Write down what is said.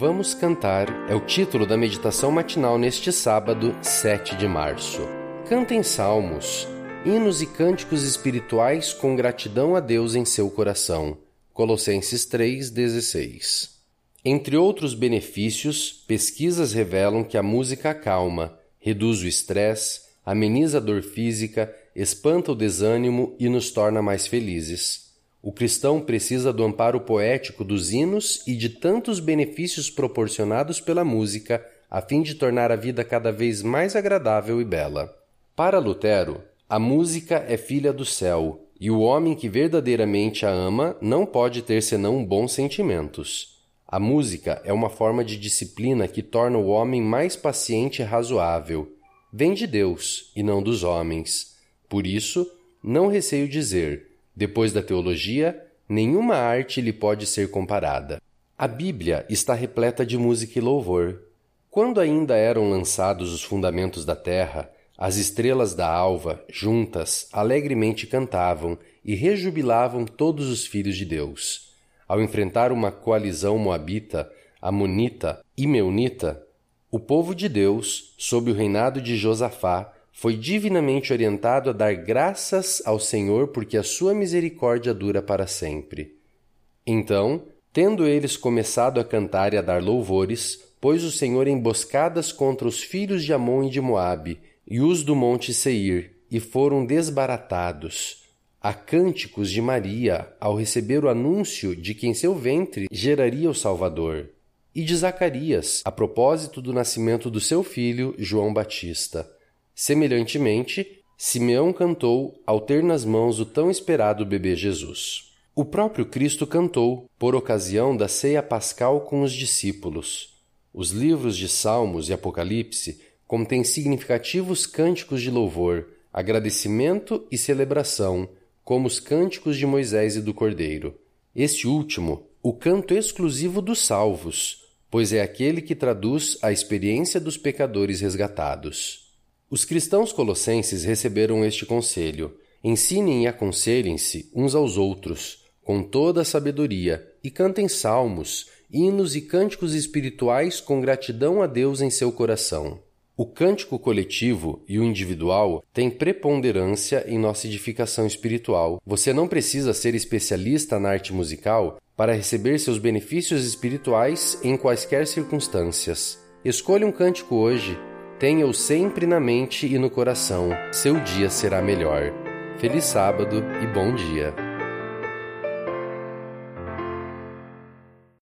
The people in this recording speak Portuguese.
Vamos Cantar é o título da meditação matinal neste sábado, 7 de março. Cantem salmos, hinos e cânticos espirituais com gratidão a Deus em seu coração. Colossenses 3:16. Entre outros benefícios, pesquisas revelam que a música acalma, reduz o estresse, ameniza a dor física, espanta o desânimo e nos torna mais felizes. O cristão precisa do amparo poético dos hinos e de tantos benefícios proporcionados pela música a fim de tornar a vida cada vez mais agradável e bela. Para Lutero, a música é filha do céu, e o homem que verdadeiramente a ama não pode ter senão bons sentimentos. A música é uma forma de disciplina que torna o homem mais paciente e razoável. Vem de Deus e não dos homens. Por isso, não receio dizer depois da teologia, nenhuma arte lhe pode ser comparada. A Bíblia está repleta de música e louvor. Quando ainda eram lançados os fundamentos da terra, as estrelas da alva, juntas, alegremente cantavam e rejubilavam todos os filhos de Deus. Ao enfrentar uma coalizão moabita, amonita e meunita, o povo de Deus, sob o reinado de Josafá, foi divinamente orientado a dar graças ao Senhor porque a sua misericórdia dura para sempre. Então, tendo eles começado a cantar e a dar louvores, pôs o Senhor emboscadas contra os filhos de Amon e de Moabe e os do monte Seir, e foram desbaratados. Há cânticos de Maria ao receber o anúncio de que em seu ventre geraria o Salvador, e de Zacarias a propósito do nascimento do seu filho João Batista. Semelhantemente, Simeão cantou ao ter nas mãos o tão esperado bebê Jesus. O próprio Cristo cantou por ocasião da ceia pascal com os discípulos. Os livros de Salmos e Apocalipse contêm significativos cânticos de louvor, agradecimento e celebração, como os cânticos de Moisés e do Cordeiro. Este último, o canto exclusivo dos salvos, pois é aquele que traduz a experiência dos pecadores resgatados. Os cristãos colossenses receberam este conselho: ensinem e aconselhem-se uns aos outros, com toda a sabedoria, e cantem salmos, hinos e cânticos espirituais com gratidão a Deus em seu coração. O cântico coletivo e o individual têm preponderância em nossa edificação espiritual. Você não precisa ser especialista na arte musical para receber seus benefícios espirituais em quaisquer circunstâncias. Escolha um cântico hoje Tenha-o sempre na mente e no coração. Seu dia será melhor. Feliz sábado e bom dia.